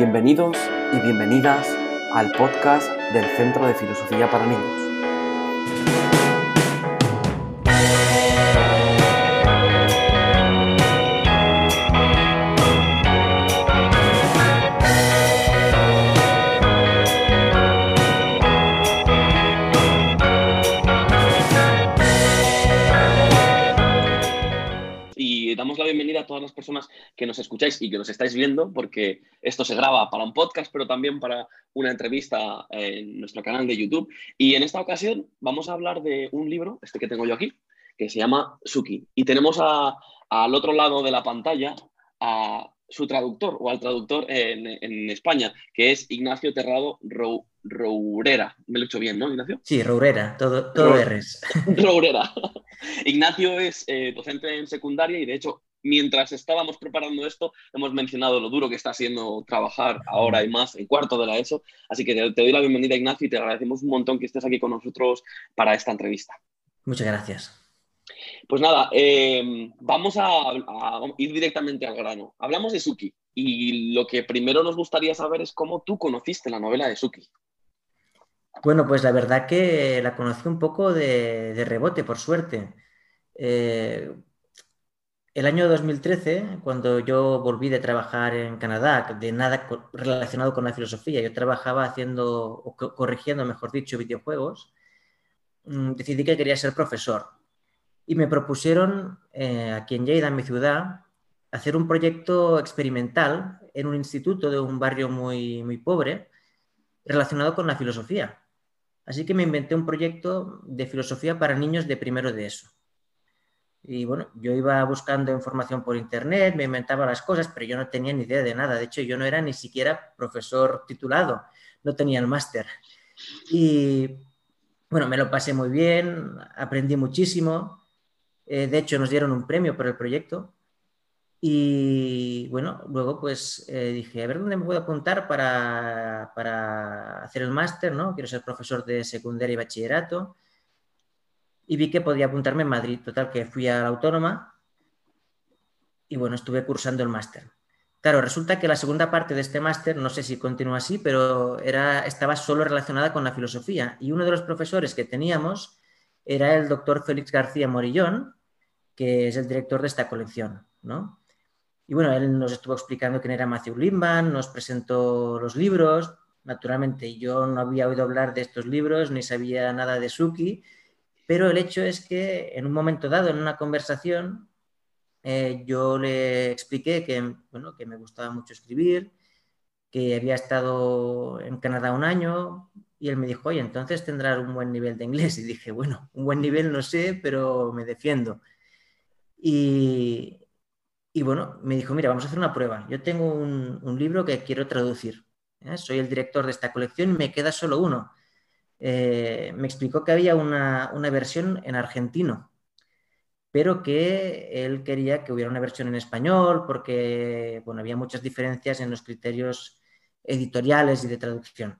Bienvenidos y bienvenidas al podcast del Centro de Filosofía para Niños. Nos escucháis y que nos estáis viendo, porque esto se graba para un podcast, pero también para una entrevista en nuestro canal de YouTube. Y en esta ocasión vamos a hablar de un libro, este que tengo yo aquí, que se llama Suki. Y tenemos al otro lado de la pantalla a su traductor o al traductor en, España, que es Ignacio Terrado Rourera. Me lo he hecho bien, ¿no, Ignacio? Sí, Rourera, todo, todo R's. Rourera. Ignacio es eh, docente en secundaria y de hecho mientras estábamos preparando esto, hemos mencionado lo duro que está siendo trabajar ahora y más en cuarto de la ESO. Así que te, doy la bienvenida, Ignacio, y te agradecemos un montón que estés aquí con nosotros para esta entrevista. Muchas gracias. Pues nada, eh, vamos a, ir directamente al grano. Hablamos de Suki y lo que primero nos gustaría saber es cómo tú conociste la novela de Suki. Bueno, pues la verdad que la conocí un poco de, rebote, por suerte. Eh, el año 2013, cuando yo volví de trabajar en Canadá, de nada relacionado con la filosofía, yo trabajaba haciendo, o corrigiendo, mejor dicho, videojuegos, mm, decidí que quería ser profesor. Y me propusieron, eh, aquí en Lleida, en mi ciudad, hacer un proyecto experimental en un instituto de un barrio muy, muy pobre relacionado con la filosofía. Así que me inventé un proyecto de filosofía para niños de primero de eso. Y bueno, yo iba buscando información por internet, me inventaba las cosas, pero yo no tenía ni idea de nada. De hecho, yo no era ni siquiera profesor titulado, no tenía el máster. Y bueno, me lo pasé muy bien, aprendí muchísimo. Eh, de hecho, nos dieron un premio por el proyecto. Y bueno, luego pues eh, dije, a ver dónde me puedo apuntar para, para hacer el máster, ¿no? Quiero ser profesor de secundaria y bachillerato y vi que podía apuntarme en Madrid. Total, que fui a la autónoma y bueno, estuve cursando el máster. Claro, resulta que la segunda parte de este máster, no sé si continúa así, pero era, estaba solo relacionada con la filosofía. Y uno de los profesores que teníamos era el doctor Félix García Morillón, que es el director de esta colección, ¿no? Y bueno, él nos estuvo explicando quién era Matthew Lindman, nos presentó los libros. Naturalmente, yo no había oído hablar de estos libros, ni sabía nada de Suki, pero el hecho es que en un momento dado, en una conversación, eh, yo le expliqué que, bueno, que me gustaba mucho escribir, que había estado en Canadá un año y él me dijo, oye, entonces tendrás un buen nivel de inglés. Y dije, bueno, un buen nivel no sé, pero me defiendo. Y, y bueno, me dijo, mira, vamos a hacer una prueba. Yo tengo un, libro que quiero traducir. ¿eh? Soy el director de esta colección y me queda solo uno. Eh, me explicó que había una, versión en argentino, pero que él quería que hubiera una versión en español porque bueno, había muchas diferencias en los criterios editoriales y de traducción.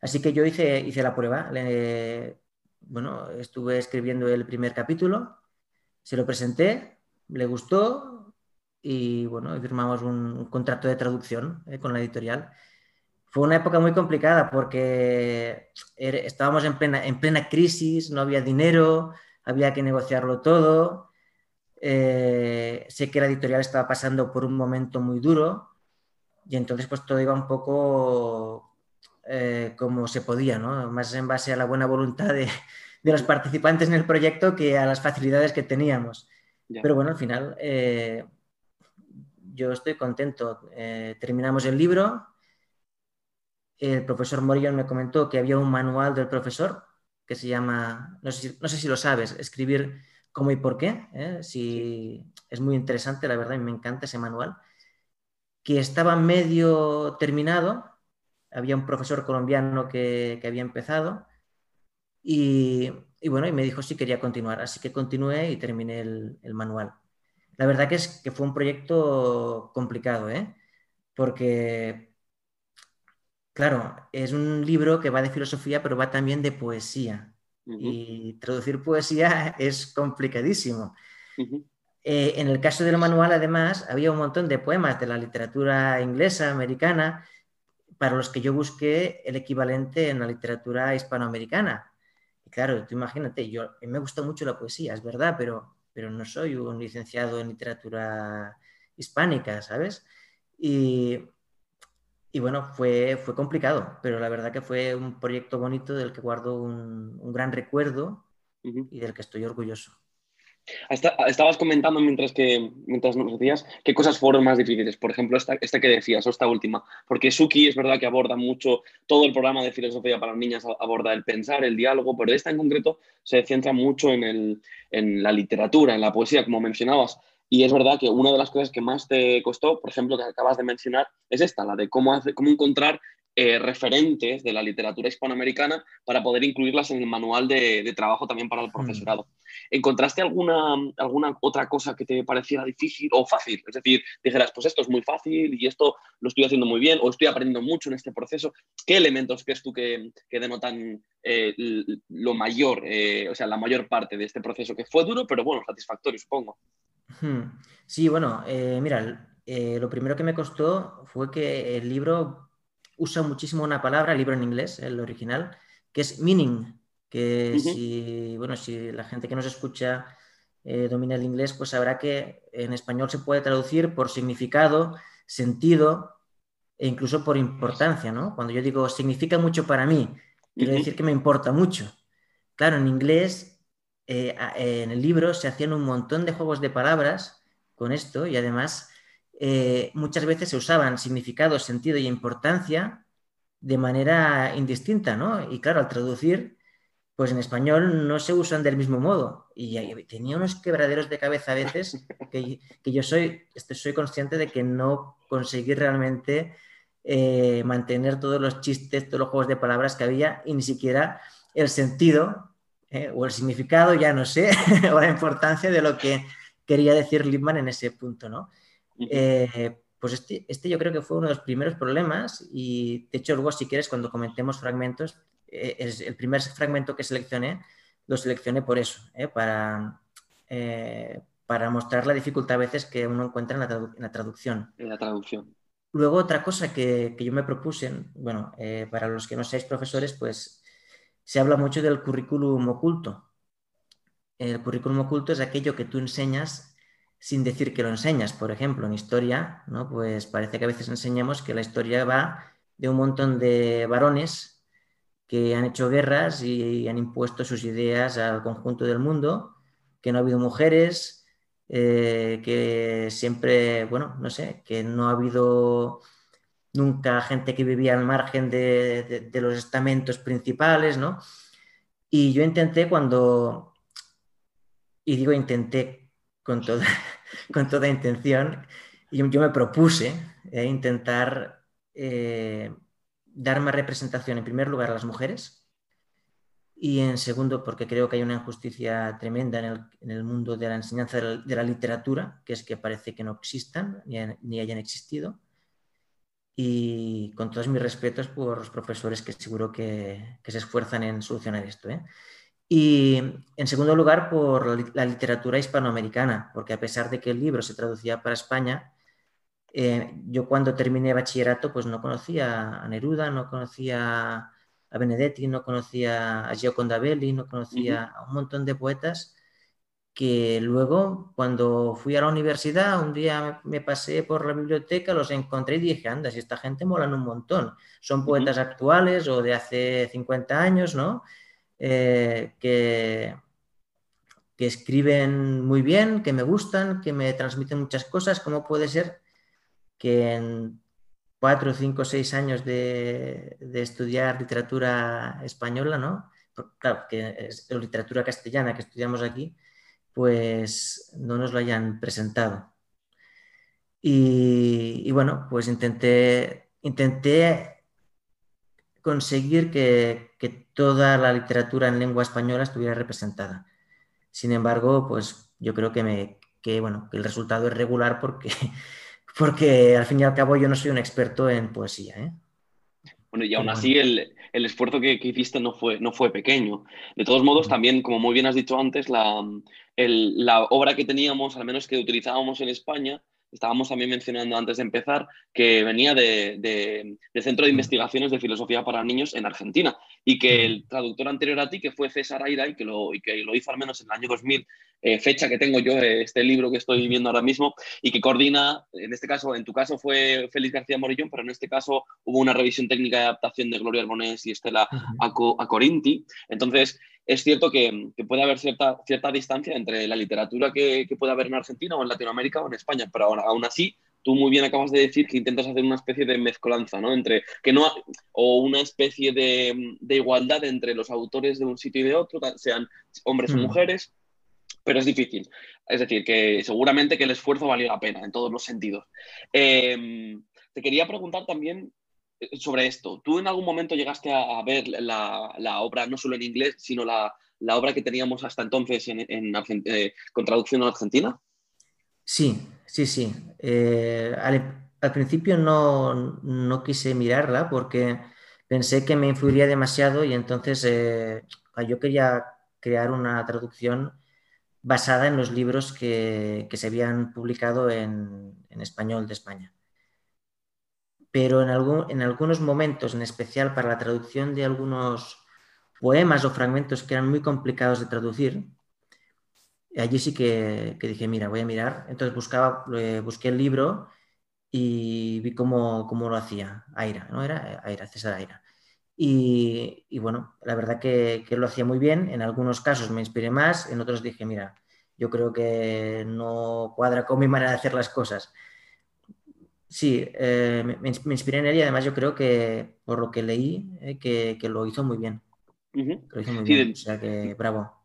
Así que yo hice, hice la prueba. bueno, estuve escribiendo el primer capítulo, se lo presenté, le gustó y bueno, firmamos un, contrato de traducción eh, con la editorial fue una época muy complicada porque estábamos en plena, en plena crisis, no había dinero, había que negociarlo todo. Eh, sé que la editorial estaba pasando por un momento muy duro y entonces pues todo iba un poco eh, como se podía, ¿no? Más en base a la buena voluntad de, los participantes en el proyecto que a las facilidades que teníamos. Pero bueno, al final eh, yo estoy contento. terminamos el libro el profesor Morillón me comentó que había un manual del profesor que se llama, no sé si, lo sabes, escribir cómo y por qué. ¿eh? Si, es muy interesante, la verdad, y me encanta ese manual. Que estaba medio terminado, había un profesor colombiano que, había empezado y, bueno, y me dijo si quería continuar. Así que continué y terminé el, el manual. La verdad que es que fue un proyecto complicado, ¿eh? porque Claro, es un libro que va de filosofía, pero va también de poesía. Y traducir poesía es complicadísimo. eh, en el caso del manual, además, había un montón de poemas de la literatura inglesa, americana, para los que yo busqué el equivalente en la literatura hispanoamericana. Y claro, tú imagínate, yo me gusta mucho la poesía, es verdad, pero, pero no soy un licenciado en literatura hispánica, ¿sabes? Y, y bueno, fue, fue complicado, pero la verdad que fue un proyecto bonito del que guardo un, un gran recuerdo y del que estoy orgulloso. estabas comentando mientras, que, mientras nos decías qué cosas fueron más difíciles. Por ejemplo, esta, esta, que decías, o esta última. Porque Suki es verdad que aborda mucho, todo el programa de filosofía para niñas aborda el pensar, el diálogo, pero esta en concreto se centra mucho en, el, en la literatura, en la poesía, como mencionabas. Y es verdad que una de las cosas que más te costó, por ejemplo, que acabas de mencionar, es esta, la de cómo, hace, cómo encontrar eh, referentes de la literatura hispanoamericana para poder incluirlas en el manual de, trabajo también para el hmm. profesorado. ¿Encontraste alguna, alguna otra cosa que te pareciera difícil o fácil? Es decir, dijeras, pues esto es muy fácil y esto lo estoy haciendo muy bien o estoy aprendiendo mucho en este proceso. ¿Qué elementos crees tú que, que denotan eh, lo mayor, eh, o sea, la mayor parte de este proceso que fue duro, pero bueno, satisfactorio, supongo? Sí, bueno, mira, lo primero que me costó fue que el libro usa muchísimo una palabra, el libro en inglés, el original, que es meaning, que si, bueno, si la gente que nos escucha eh, domina el inglés, pues sabrá que en español se puede traducir por significado, sentido e incluso por importancia, ¿no? Cuando yo digo significa mucho para mí, quiero decir que me importa mucho. Claro, en inglés, eh, en el libro se hacían un montón de juegos de palabras con esto y además eh, muchas veces se usaban significado, sentido y importancia de manera indistinta, ¿no? Y claro, al traducir, pues en español no se usan del mismo modo. Y tenía unos quebraderos de cabeza a veces que, yo soy, este, soy consciente de que no conseguí realmente eh, mantener todos los chistes, todos los juegos de palabras que había y ni siquiera el sentido eh, o el significado, ya no sé, o la importancia de lo que quería decir Lippmann en ese punto, ¿no? Eh, pues este, este, yo creo que fue uno de los primeros problemas y de hecho luego si quieres cuando comentemos fragmentos, eh, es el primer fragmento que seleccioné, lo seleccioné por eso, ¿eh? para, para mostrar la dificultad a veces que uno encuentra en la, traducción. En la traducción. Luego otra cosa que, que yo me propuse, bueno, para los que no seáis profesores, pues se habla mucho del currículum oculto. El currículum oculto es aquello que tú enseñas sin decir que lo enseñas. Por ejemplo, en historia, ¿no? pues parece que a veces enseñamos que la historia va de un montón de varones que han hecho guerras y han impuesto sus ideas al conjunto del mundo, que no ha habido mujeres, eh, que siempre, bueno, no sé, que no ha habido nunca gente que vivía al margen de, de los estamentos principales, ¿no? Y yo intenté cuando, y digo intenté con toda, con toda intención. Y yo me propuse eh, intentar eh, dar más representación, en primer lugar, a las mujeres y en segundo, porque creo que hay una injusticia tremenda en el, mundo de la enseñanza de la, literatura, que es que parece que no existan ni, hayan existido. Y con todos mis respetos por los profesores que seguro que, que se esfuerzan en solucionar esto. ¿eh? Y en segundo lugar, por la literatura hispanoamericana, porque a pesar de que el libro se traducía para España, eh, yo cuando terminé bachillerato pues no conocía a Neruda, no conocía a Benedetti, no conocía a Gioconda Belli, no conocía a un montón de poetas que luego cuando fui a la universidad un día me, pasé por la biblioteca, los encontré y dije, anda, si esta gente molan un montón, son poetas actuales o de hace 50 años, ¿no? Eh, que, que escriben muy bien, que me gustan, que me transmiten muchas cosas, ¿cómo puede ser que en cuatro, cinco, seis años de, estudiar literatura española, ¿no? Claro, que es literatura castellana que estudiamos aquí, pues no nos lo hayan presentado. Y, bueno, pues intenté, intenté conseguir que, toda la literatura en lengua española estuviera representada. Sin embargo, pues yo creo que, me, bueno, que el resultado es regular porque, porque al fin y al cabo yo no soy un experto en poesía. ¿eh? Bueno, y aún así el, el esfuerzo que, hiciste no fue, no fue pequeño. De todos modos, también, como muy bien has dicho antes, la, la obra que teníamos, al menos que utilizábamos en España, estábamos también mencionando antes de empezar, que venía de, de, Centro de Investigaciones de Filosofía para Niños en Argentina y que el traductor anterior a ti, que fue César Aira y que lo, y que lo hizo al menos en el año 2000, eh, fecha que tengo yo, este libro que estoy viendo ahora mismo, y que coordina, en este caso, en tu caso fue Félix García Morillón, pero en este caso hubo una revisión técnica de adaptación de Gloria Arbonés y Estela a Corinti. Entonces, es cierto que, puede haber cierta, cierta distancia entre la literatura que, puede haber en Argentina o en Latinoamérica o en España, pero aún, así tú muy bien acabas de decir que intentas hacer una especie de mezcolanza, ¿no? Entre que no o una especie de, igualdad entre los autores de un sitio y de otro, sean hombres o mm. mujeres, pero es difícil. Es decir, que seguramente que el esfuerzo valió la pena en todos los sentidos. Em, te quería preguntar también sobre esto. ¿Tú en algún momento llegaste a, ver la, obra, no solo en inglés, sino la, obra que teníamos hasta entonces en, eh, con traducción en Argentina? Sí, sí, sí. Eh, al, principio no, quise mirarla porque pensé que me influiría demasiado y entonces eh, yo quería crear una traducción basada en los libros que, se habían publicado en español de España pero en, en algunos momentos, en especial para la traducción de algunos poemas o fragmentos que eran muy complicados de traducir, allí sí que, dije, mira, voy a mirar. Entonces buscaba, eh, busqué el libro y vi cómo, cómo, lo hacía Aira, ¿no? Era Aira, César Aira. Y, y bueno, la verdad que, que, lo hacía muy bien. En algunos casos me inspiré más, en otros dije, mira, yo creo que no cuadra con mi manera de hacer las cosas. Sí, eh, me, inspiré en él y además yo creo que por lo que leí, eh, que, lo hizo muy bien. Lo hizo muy bien, o sea que bravo.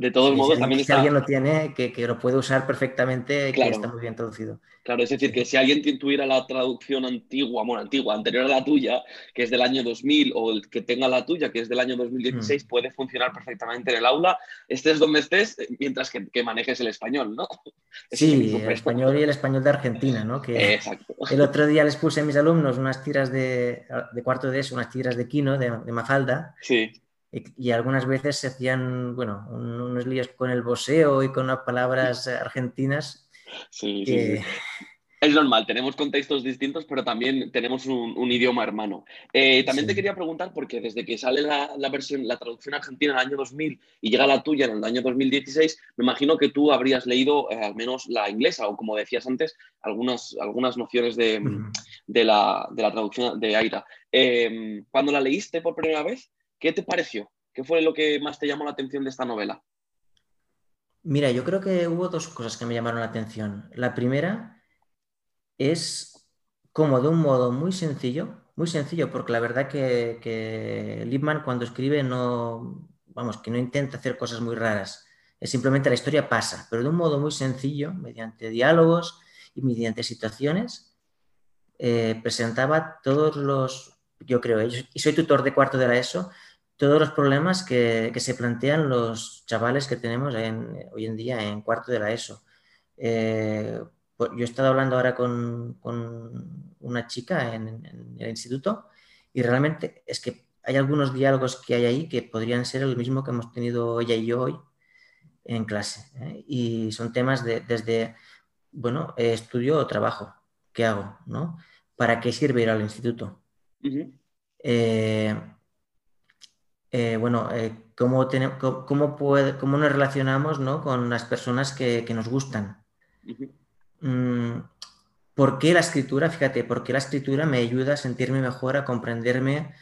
De todos modos, también si alguien lo tiene, que, lo puede usar perfectamente, que está muy bien traducido. Claro, es decir, que si alguien tuviera la traducción antigua, bueno, antigua, anterior a la tuya, que es del año 2000, o el que tenga la tuya, que es del año 2016, mm. puede funcionar perfectamente en el aula, estés donde estés, mientras que, manejes el español, ¿no? sí, el español y el español de Argentina, ¿no? Que Exacto. El otro día les puse a mis alumnos unas tiras de, cuarto de eso, unas tiras de Quino, de, de Mafalda. Sí y, algunas veces se hacían, bueno, unos líos con el boseo y con las palabras argentinas. Sí, sí, Es normal, tenemos contextos distintos, pero también tenemos un, idioma hermano. Eh, también te quería preguntar, porque desde que sale la, versión, la traducción argentina en el año 2000 y llega la tuya en el año 2016, me imagino que tú habrías leído eh, al menos la inglesa o, como decías antes, algunas, algunas nociones de, de, la, de la, traducción de Aira. Eh, cuando la leíste por primera vez, ¿Qué te pareció? ¿Qué fue lo que más te llamó la atención de esta novela? Mira, yo creo que hubo dos cosas que me llamaron la atención. La primera es como de un modo muy sencillo, muy sencillo, porque la verdad que, que cuando escribe no, vamos, que no intenta hacer cosas muy raras. Es simplemente la historia pasa, pero de un modo muy sencillo, mediante diálogos y mediante situaciones, eh, presentaba todos los, yo creo, y soy tutor de cuarto de la ESO, todos los problemas que, se plantean los chavales que tenemos hoy en día en cuarto de la ESO. Eh, pues yo he estado hablando ahora con, una chica en, el instituto y realmente es que hay algunos diálogos que hay ahí que podrían ser el mismo que hemos tenido ella y yo hoy en clase. ¿eh? Y son temas de, desde, bueno, estudio o trabajo, ¿qué hago? ¿no? ¿Para qué sirve ir al instituto? Eh, bueno, eh, cómo, cómo, puede, cómo, nos relacionamos ¿no? con las personas que, nos gustan. Mm, ¿Por qué la escritura? Fíjate, ¿por qué la escritura me ayuda a sentirme mejor, a comprenderme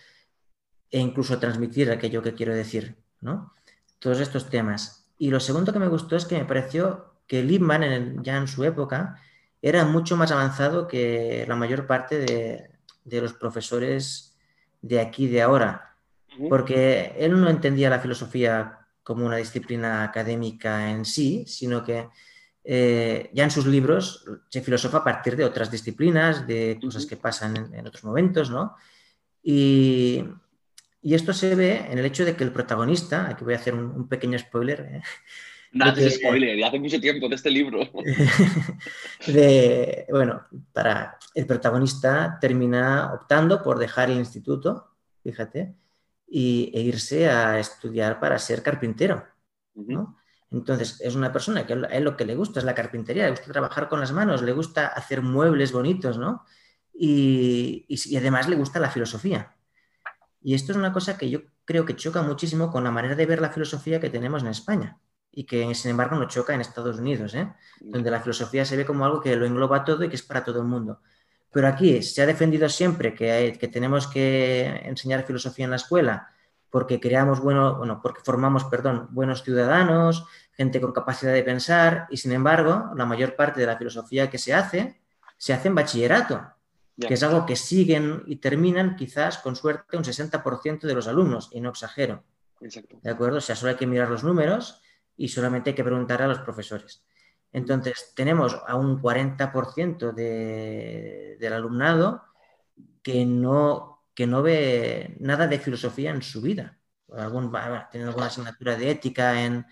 e incluso a transmitir aquello que quiero decir? ¿no? Todos estos temas. Y lo segundo que me gustó es que me pareció que Lippmann, ya en su época, era mucho más avanzado que la mayor parte de, de los profesores de aquí, de ahora porque él no entendía la filosofía como una disciplina académica en sí, sino que eh, ya en sus libros se filosofa a partir de otras disciplinas, de cosas que pasan en, otros momentos, ¿no? Y, esto se ve en el hecho de que el protagonista, aquí voy a hacer un, pequeño spoiler. ¿eh? Nada, spoiler, ya hace mucho tiempo de este libro. bueno, para el protagonista termina optando por dejar el instituto, fíjate, y, e irse a estudiar para ser carpintero. ¿no? Entonces, es una persona que a él lo que le gusta es la carpintería, le gusta trabajar con las manos, le gusta hacer muebles bonitos, ¿no? Y, y, además le gusta la filosofía. Y esto es una cosa que yo creo que choca muchísimo con la manera de ver la filosofía que tenemos en España y que, sin embargo, no choca en Estados Unidos, ¿eh? donde la filosofía se ve como algo que lo engloba todo y que es para todo el mundo. Pero aquí se ha defendido siempre que, que tenemos que enseñar filosofía en la escuela porque creamos bueno, bueno, porque formamos, perdón, buenos ciudadanos, gente con capacidad de pensar, y sin embargo, la mayor parte de la filosofía que se hace, se hace en bachillerato, que es algo que siguen y terminan quizás con suerte un 60% de los alumnos, y no exagero. Exacto. ¿De acuerdo? O sea, solo hay que mirar los números y solamente hay que preguntar a los profesores. Entonces, tenemos a un 40% de, del alumnado que no que no ve nada de filosofía en su vida. Algún, tiene alguna asignatura de ética, en,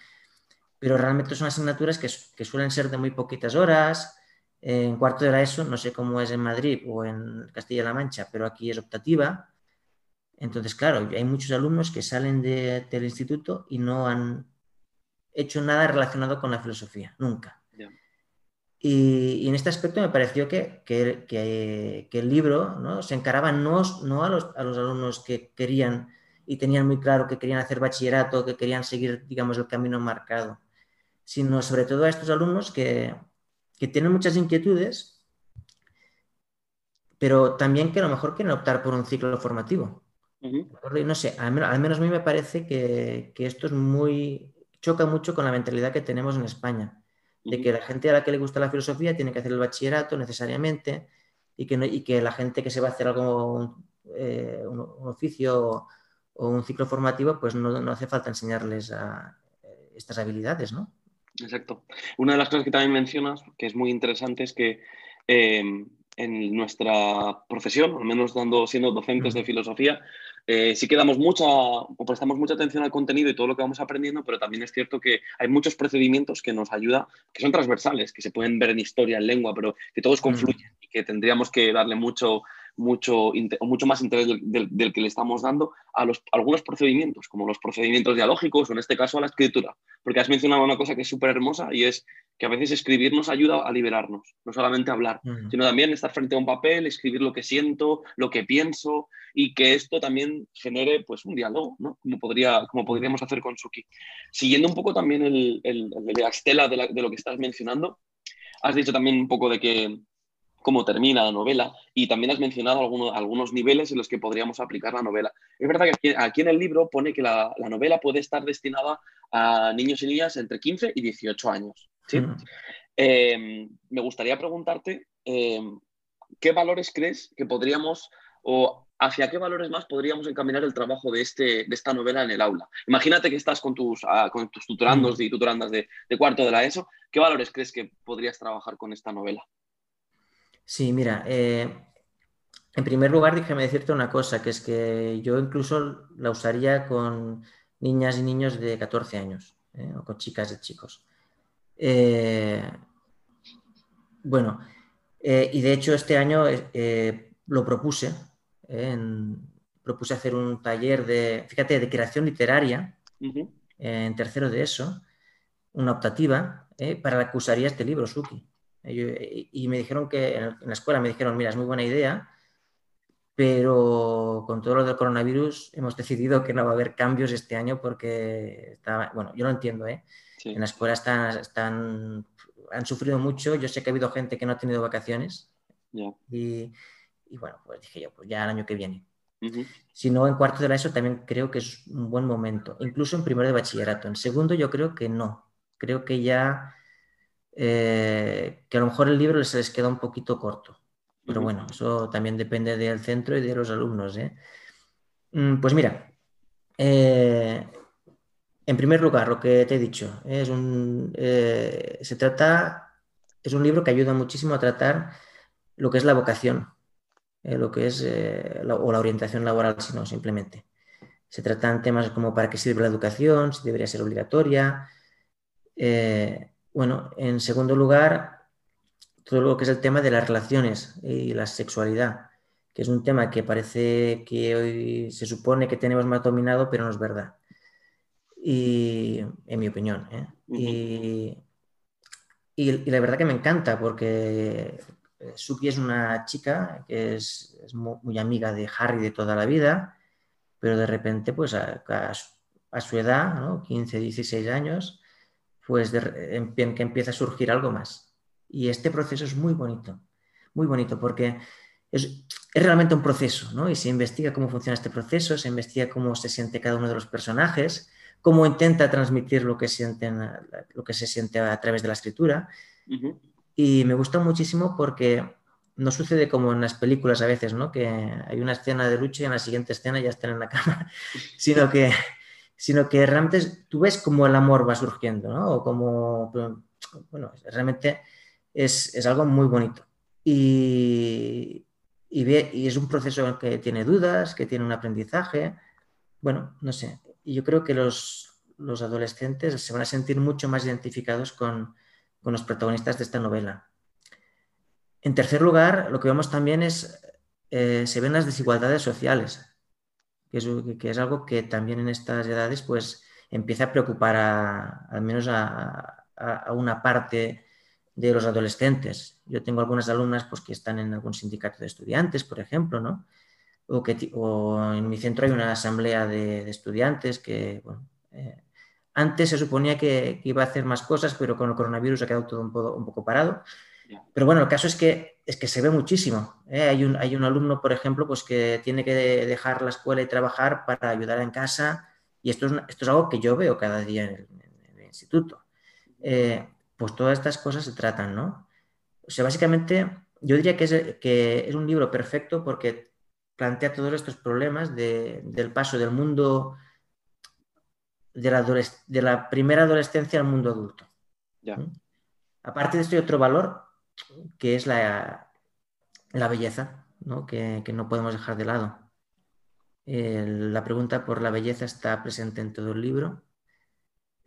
pero realmente son asignaturas que, que suelen ser de muy poquitas horas. En cuarto de la ESO, no sé cómo es en Madrid o en Castilla-La Mancha, pero aquí es optativa. Entonces, claro, hay muchos alumnos que salen del instituto y no han hecho nada relacionado con la filosofía, nunca. Y, en este aspecto me pareció que, el libro se encaraba no, a, los, alumnos que querían y tenían muy claro que querían hacer bachillerato, que querían seguir, digamos, el camino marcado, sino sobre todo a estos alumnos que, tienen muchas inquietudes, pero también que a lo mejor quieren optar por un ciclo formativo. no sé, al menos, a mí me parece que, que esto es muy, choca mucho con la mentalidad que tenemos en España de que la gente a la que le gusta la filosofía tiene que hacer el bachillerato necesariamente y que, y que la gente que se va a hacer algo, eh, un, oficio o, un ciclo formativo, pues no, no hace falta enseñarles a, eh, estas habilidades, ¿no? Exacto. Una de las cosas que también mencionas, que es muy interesante, es que eh, en nuestra profesión, al menos dando, siendo docentes de filosofía, eh, sí que damos mucha o prestamos mucha atención al contenido y todo lo que vamos aprendiendo, pero también es cierto que hay muchos procedimientos que nos ayudan, que son transversales, que se pueden ver en historia, en lengua, pero que todos confluyen y que tendríamos que darle mucho, mucho, mucho más interés del, que le estamos dando a, los, algunos procedimientos, como los procedimientos dialógicos o en este caso a la escritura. Porque has mencionado una cosa que es súper hermosa y es que a veces escribir nos ayuda a liberarnos, no solamente hablar, sino también estar frente a un papel, escribir lo que siento, lo que pienso y que esto también genere pues un diálogo, ¿no? Como, podría, como podríamos hacer con Suki. Siguiendo un poco también el, el, el de Axtela de, de lo que estás mencionando, has dicho también un poco de que cómo termina la novela y también has mencionado algunos, algunos niveles en los que podríamos aplicar la novela. Es verdad que aquí, en el libro pone que la, novela puede estar destinada a niños y niñas entre 15 y 18 años. Em, me gustaría preguntarte em, qué valores crees que podríamos o hacia qué valores más podríamos encaminar el trabajo de, este, de esta novela en el aula. Imagínate que estás con tus, ah, con tus tutorandos y tutorandas de, de cuarto de la ESO. ¿Qué valores crees que podrías trabajar con esta novela? Sí, mira, eh, en primer lugar, déjame decirte una cosa, que es que yo incluso la usaría con niñas y niños de 14 años, eh, o con chicas y chicos. Eh, bueno, y de hecho este año lo propuse, propuse hacer un taller de, fíjate, de creación literaria en tercero de eso, una optativa, para la que usaría este libro, Suki. Y me dijeron que en la escuela me dijeron, mira, es muy buena idea, pero con todo lo del coronavirus hemos decidido que no va a haber cambios este año porque está, bueno, yo lo entiendo, ¿eh? En la escuela están, están, han sufrido mucho, yo sé que ha habido gente que no ha tenido vacaciones y, y, bueno, pues dije yo, pues ya el año que viene. Si no, en cuarto de la ESO también creo que es un buen momento, incluso en primero de bachillerato. En segundo yo creo que no, creo que ya eh, que a lo mejor el libro se les queda un poquito corto. Pero bueno, eso también depende del centro y de los alumnos. ¿eh? Mm, pues mira, eh, en primer lugar, lo que te he dicho, es un, se trata, es un libro que ayuda muchísimo a tratar lo que es la vocación, lo que es, o la orientación laboral, si no, simplemente. Se tratan temas como para qué sirve la educación, si debería ser obligatoria, bueno, en segundo lugar, todo lo que es el tema de las relaciones y la sexualidad, que es un tema que parece que hoy se supone que tenemos más dominado, pero no es verdad. Y en mi opinión. ¿eh? y, y, la verdad que me encanta porque Suki es una chica que es, es muy, amiga de Harry de toda la vida, pero de repente, pues a, a, su edad, ¿no? 15, 16 años, pues de, que empieza a surgir algo más. Y este proceso es muy bonito, muy bonito, porque es, es, realmente un proceso, ¿no? Y se investiga cómo funciona este proceso, se investiga cómo se siente cada uno de los personajes, cómo intenta transmitir lo que, sienten, lo que se siente a través de la escritura. Y me gusta muchísimo porque no sucede como en las películas a veces, ¿no? Que hay una escena de lucha y en la siguiente escena ya están en la cama, sino que, sino que realmente tú ves cómo el amor va surgiendo, ¿no? O como, bueno, realmente es, es algo muy bonito. Y, y, es un proceso que tiene dudas, que tiene un aprendizaje. Bueno, no sé. Y yo creo que los, los adolescentes se van a sentir mucho más identificados con, con los protagonistas de esta novela. En tercer lugar, lo que vemos también es, eh, se ven las desigualdades sociales, que es, que algo que también en estas edades pues empieza a preocupar al menos a, a, una parte de los adolescentes. Yo tengo algunas alumnas pues, que están en algún sindicato de estudiantes, por ejemplo, ¿no? O, que, en mi centro hay una asamblea de, estudiantes que, bueno, eh, antes se suponía que, iba a hacer más cosas, pero con el coronavirus ha quedado todo un poco, un poco parado. Pero bueno, el caso es que, es que se ve muchísimo. ¿eh? Hay, un, hay un alumno, por ejemplo, pues que tiene que dejar la escuela y trabajar para ayudar en casa. Y esto es, esto es algo que yo veo cada día en el, instituto. Eh, pues todas estas cosas se tratan, ¿no? O sea, básicamente yo diría que es, que es un libro perfecto porque plantea todos estos problemas del paso del mundo de la, de la, primera adolescencia al mundo adulto. ¿Mm? Aparte de esto hay otro valor que es la, la belleza, ¿no? Que, no podemos dejar de lado. la pregunta por la belleza está presente en todo el libro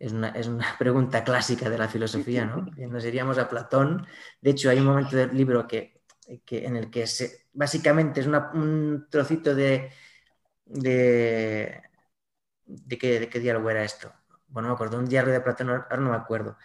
es una, pregunta clásica de la filosofía, ¿no? Nos iríamos a Platón. De hecho, hay un momento del libro que, en el que se, básicamente es un trocito de, de, de, qué, de qué diálogo era esto. Bueno, me acuerdo, un diálogo de Platón, ahora no me acuerdo.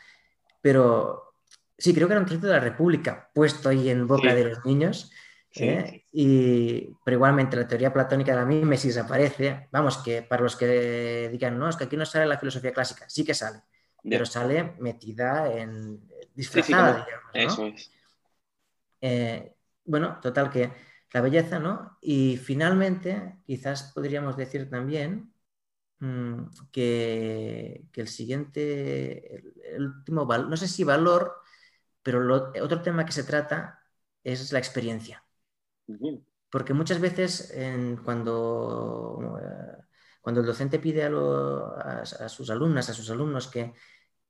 Pero sí, creo que era un trocito de la República puesto ahí en boca de los niños ¿eh? Y, pero igualmente la teoría platónica de la mímesis aparece, vamos, que para los que digan, no, es que aquí no sale la filosofía clásica, sí que sale, pero sale metida en disfrazada, Eso es. Eh, bueno, total que la belleza, ¿no? Y finalmente, quizás podríamos decir también mm, que, el siguiente, el, último valor, no sé si valor, pero otro tema que se trata es la experiencia. Porque muchas veces cuando, eh, cuando el docente pide a, sus alumnas, a sus alumnos que,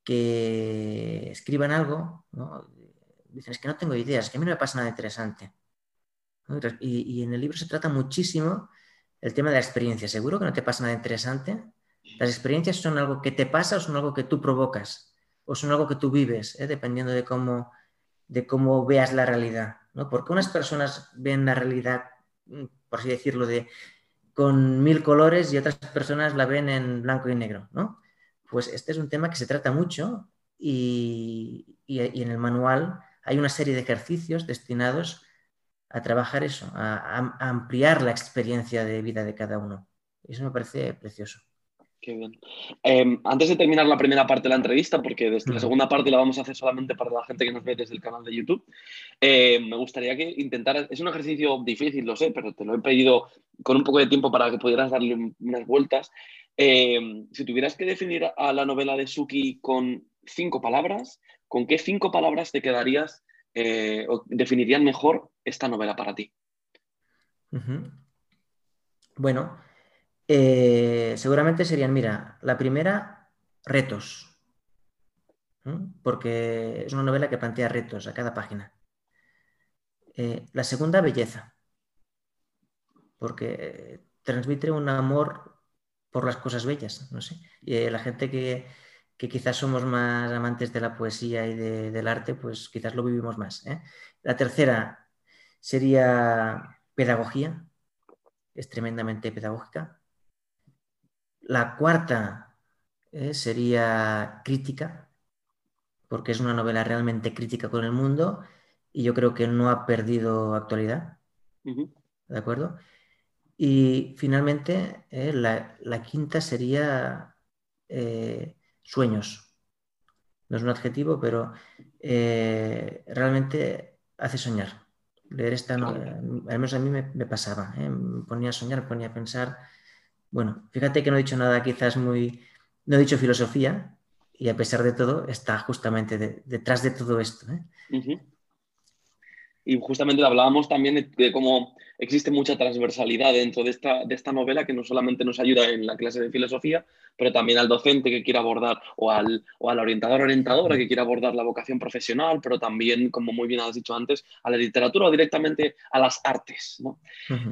que escriban algo, dicen es que no tengo ideas, que a mí no me pasa nada interesante. Y, en el libro se trata muchísimo el tema de la experiencia. Seguro que no te pasa nada interesante. Las experiencias son algo que te pasa o son algo que tú provocas o son algo que tú vives, ¿eh? dependiendo de cómo, de cómo veas la realidad. ¿no? Porque unas personas ven la realidad, mm, por así decirlo, de, con mil colores y otras personas la ven en blanco y negro, ¿no? Pues este es un tema que se trata mucho y, en el manual hay una serie de ejercicios destinados a trabajar eso, a, ampliar la experiencia de vida de cada uno. Eso me parece precioso. Qué bien. Em, antes de terminar la primera parte de la entrevista, porque desde la segunda parte la vamos a hacer solamente para la gente que nos ve desde el canal de YouTube, em, me gustaría que intentaras, es un ejercicio difícil, lo sé, pero te lo he pedido con un poco de tiempo para que pudieras darle unas vueltas. Em, si tuvieras que definir a la novela de Suki con cinco palabras, ¿con qué cinco palabras te quedarías eh, o definirían mejor esta novela para ti? Bueno, eh, seguramente serían, mira, la primera, retos, porque es una novela que plantea retos a cada página. Eh, la segunda, belleza, porque transmite un amor por las cosas bellas, no sé. Y eh, la gente que, quizás somos más amantes de la poesía y del arte, pues quizás lo vivimos más. La tercera sería pedagogía, es tremendamente pedagógica. La cuarta eh, sería crítica, porque es una novela realmente crítica con el mundo y yo creo que no ha perdido actualidad. ¿De acuerdo? Y finalmente, eh, la, quinta sería eh, sueños. No es un adjetivo, pero realmente hace soñar. Leer esta novela, al menos a mí me, pasaba, ¿eh? me ponía a soñar, me ponía a pensar. Bueno, fíjate que no he dicho nada quizás muy. No he dicho filosofía, y a pesar de todo, está justamente detrás de todo esto. ¿eh? Y justamente hablábamos también de, cómo existe mucha transversalidad dentro de esta, de esta novela que no solamente nos ayuda en la clase de filosofía, pero también al docente que quiera abordar o al, o al orientador orientadora que quiera abordar la vocación profesional, pero también, como muy bien has dicho antes, a la literatura o directamente a las artes.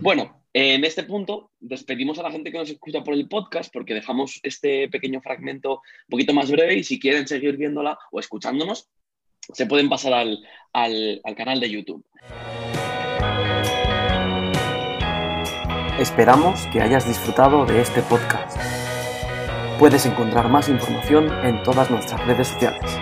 Bueno, en este punto despedimos a la gente que nos escucha por el podcast porque dejamos este pequeño fragmento un poquito más breve y si quieren seguir viéndola o escuchándonos, se pueden pasar al, canal de YouTube. Esperamos que hayas disfrutado de este podcast. Puedes encontrar más información en todas nuestras redes sociales.